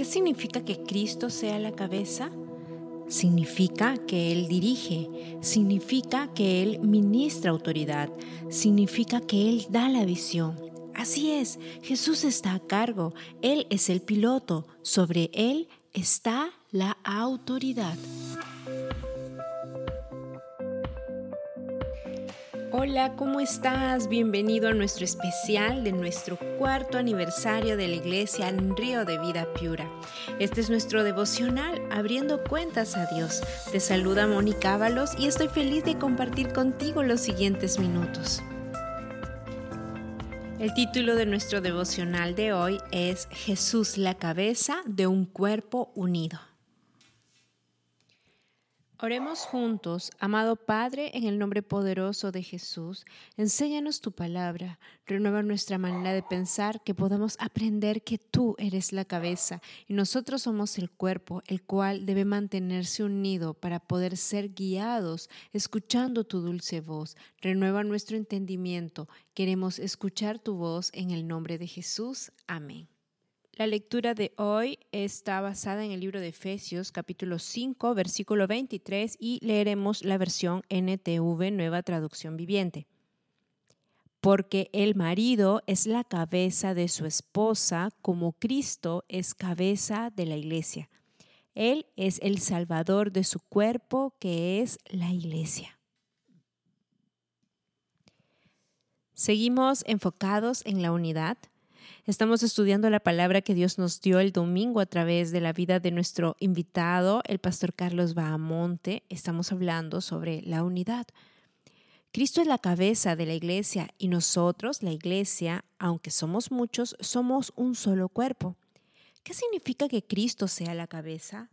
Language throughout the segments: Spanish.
¿Qué significa que Cristo sea la cabeza? Significa que Él dirige, significa que Él ministra autoridad, significa que Él da la visión. Así es, Jesús está a cargo, Él es el piloto, sobre Él está la autoridad. Hola, ¿cómo estás? Bienvenido a nuestro especial de nuestro cuarto aniversario de la iglesia en Río de Vida Piura. Este es nuestro devocional Abriendo Cuentas a Dios. Te saluda Mónica Ábalos y estoy feliz de compartir contigo los siguientes minutos. El título de nuestro devocional de hoy es Jesús la cabeza de un cuerpo unido. Oremos juntos, amado Padre, en el nombre poderoso de Jesús. Enséñanos tu palabra, renueva nuestra manera de pensar, que podamos aprender que tú eres la cabeza y nosotros somos el cuerpo, el cual debe mantenerse unido para poder ser guiados, escuchando tu dulce voz. Renueva nuestro entendimiento. Queremos escuchar tu voz en el nombre de Jesús. Amén. La lectura de hoy está basada en el libro de Efesios capítulo 5 versículo 23 y leeremos la versión NTV Nueva Traducción Viviente. Porque el marido es la cabeza de su esposa como Cristo es cabeza de la iglesia. Él es el salvador de su cuerpo que es la iglesia. Seguimos enfocados en la unidad Estamos estudiando la palabra que Dios nos dio el domingo a través de la vida de nuestro invitado, el pastor Carlos Bahamonte. Estamos hablando sobre la unidad. Cristo es la cabeza de la iglesia y nosotros, la iglesia, aunque somos muchos, somos un solo cuerpo. ¿Qué significa que Cristo sea la cabeza?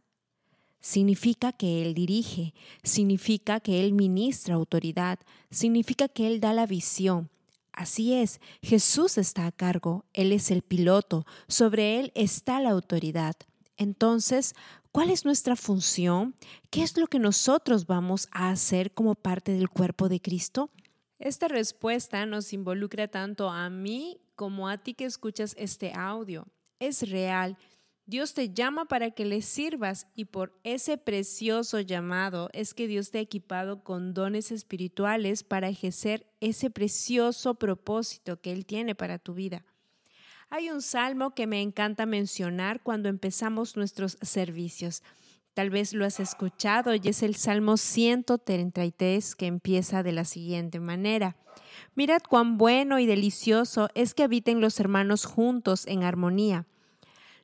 Significa que Él dirige, significa que Él ministra autoridad, significa que Él da la visión, Así es, Jesús está a cargo, Él es el piloto, sobre Él está la autoridad. Entonces, ¿cuál es nuestra función? ¿Qué es lo que nosotros vamos a hacer como parte del cuerpo de Cristo? Esta respuesta nos involucra tanto a mí como a ti que escuchas este audio. Es real Dios te llama para que le sirvas y por ese precioso llamado es que Dios te ha equipado con dones espirituales para ejercer ese precioso propósito que Él tiene para tu vida. Hay un salmo que me encanta mencionar cuando empezamos nuestros servicios. Tal vez lo has escuchado y es el Salmo 133 que empieza de la siguiente manera. Mirad cuán bueno y delicioso es que habiten los hermanos juntos en armonía.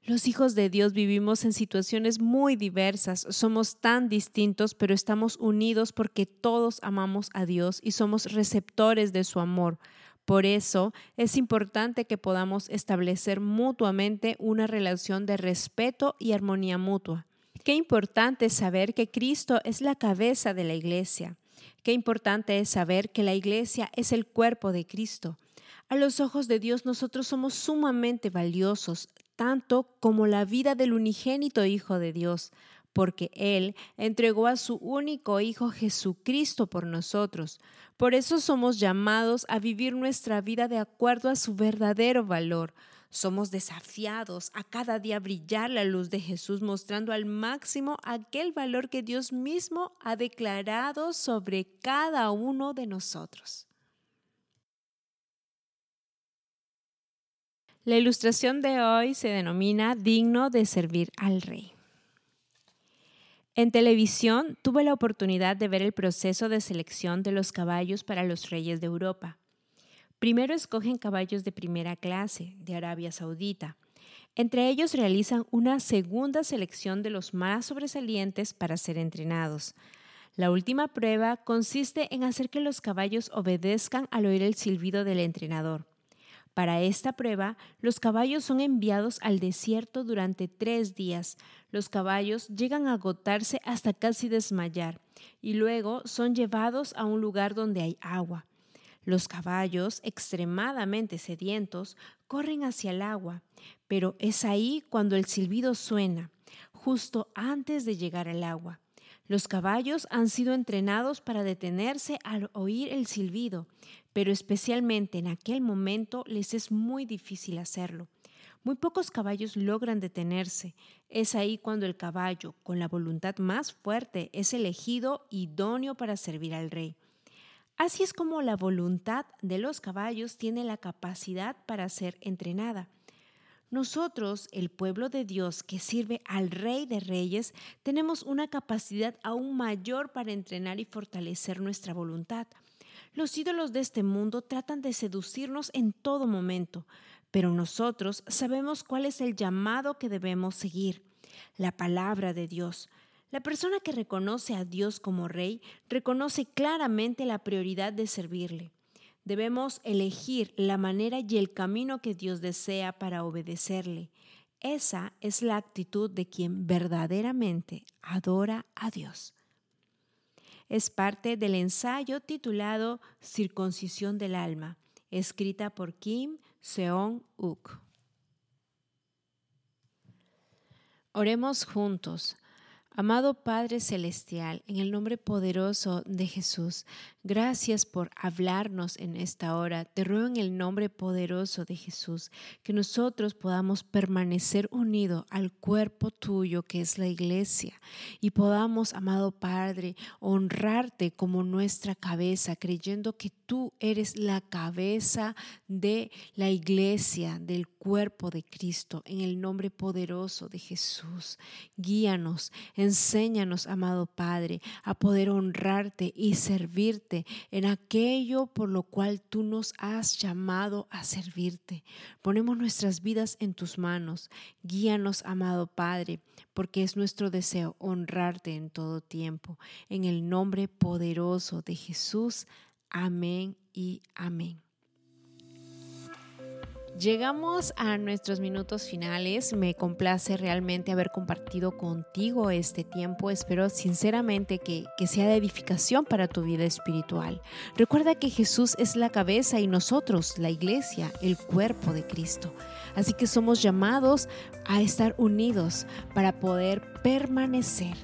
Los hijos de Dios vivimos en situaciones muy diversas, somos tan distintos, pero estamos unidos porque todos amamos a Dios y somos receptores de su amor. Por eso es importante que podamos establecer mutuamente una relación de respeto y armonía mutua. Qué importante es saber que Cristo es la cabeza de la iglesia. Qué importante es saber que la iglesia es el cuerpo de Cristo. A los ojos de Dios nosotros somos sumamente valiosos, tanto como la vida del unigénito Hijo de Dios, porque Él entregó a su único Hijo Jesucristo por nosotros. Por eso somos llamados a vivir nuestra vida de acuerdo a su verdadero valor. Somos desafiados a cada día brillar la luz de Jesús, mostrando al máximo aquel valor que Dios mismo ha declarado sobre cada uno de nosotros. La ilustración de hoy se denomina Digno de servir al rey. En televisión tuve la oportunidad de ver el proceso de selección de los caballos para los reyes de Europa. Primero escogen caballos de primera clase de Arabia Saudita. Entre ellos realizan una segunda selección de los más sobresalientes para ser entrenados. La última prueba consiste en hacer que los caballos obedezcan al oír el silbido del entrenador. Para esta prueba, los caballos son enviados al desierto durante tres días. Los caballos llegan a agotarse hasta casi desmayar y luego son llevados a un lugar donde hay agua. Los caballos, extremadamente sedientos, corren hacia el agua, pero es ahí cuando el silbido suena, justo antes de llegar al agua. Los caballos han sido entrenados para detenerse al oír el silbido, pero especialmente en aquel momento les es muy difícil hacerlo. Muy pocos caballos logran detenerse. Es ahí cuando el caballo, con la voluntad más fuerte, es elegido idóneo para servir al rey. Así es como la voluntad de los caballos tiene la capacidad para ser entrenada. Nosotros, el pueblo de Dios que sirve al Rey de Reyes, tenemos una capacidad aún mayor para entrenar y fortalecer nuestra voluntad. Los ídolos de este mundo tratan de seducirnos en todo momento, pero nosotros sabemos cuál es el llamado que debemos seguir, la palabra de Dios. La persona que reconoce a Dios como Rey reconoce claramente la prioridad de servirle. Debemos elegir la manera y el camino que Dios desea para obedecerle. Esa es la actitud de quien verdaderamente adora a Dios. Es parte del ensayo titulado Circuncisión del Alma, escrita por Kim Seong-uk. Oremos juntos. Amado Padre Celestial, en el nombre poderoso de Jesús, gracias por hablarnos en esta hora. Te ruego en el nombre poderoso de Jesús que nosotros podamos permanecer unidos al cuerpo tuyo que es la iglesia y podamos, amado Padre, honrarte como nuestra cabeza, creyendo que tú eres la cabeza de la iglesia, del cuerpo de Cristo, en el nombre poderoso de Jesús. Guíanos Enséñanos, amado Padre, a poder honrarte y servirte en aquello por lo cual tú nos has llamado a servirte. Ponemos nuestras vidas en tus manos. Guíanos, amado Padre, porque es nuestro deseo honrarte en todo tiempo. En el nombre poderoso de Jesús. Amén y amén. Llegamos a nuestros minutos finales. Me complace realmente haber compartido contigo este tiempo. Espero sinceramente que, que, sea de edificación para tu vida espiritual. Recuerda que Jesús es la cabeza y nosotros, la iglesia, el cuerpo de Cristo. Así que somos llamados a estar unidos para poder permanecer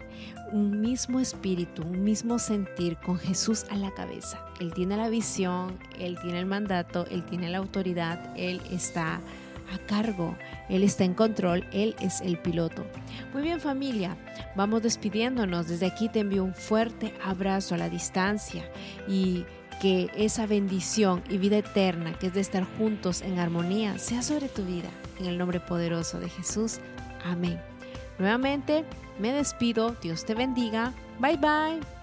un mismo espíritu, un mismo sentir con Jesús a la cabeza. Él tiene la visión, Él tiene el mandato, Él tiene la autoridad, Él está a cargo, Él está en control, Él es el piloto. Muy bien familia, vamos despidiéndonos. Desde aquí te envío un fuerte abrazo a la distancia y que esa bendición y vida eterna que es de estar juntos en armonía sea sobre tu vida. En el nombre poderoso de Jesús. Amén. Nuevamente, me despido. Dios te bendiga. Bye bye.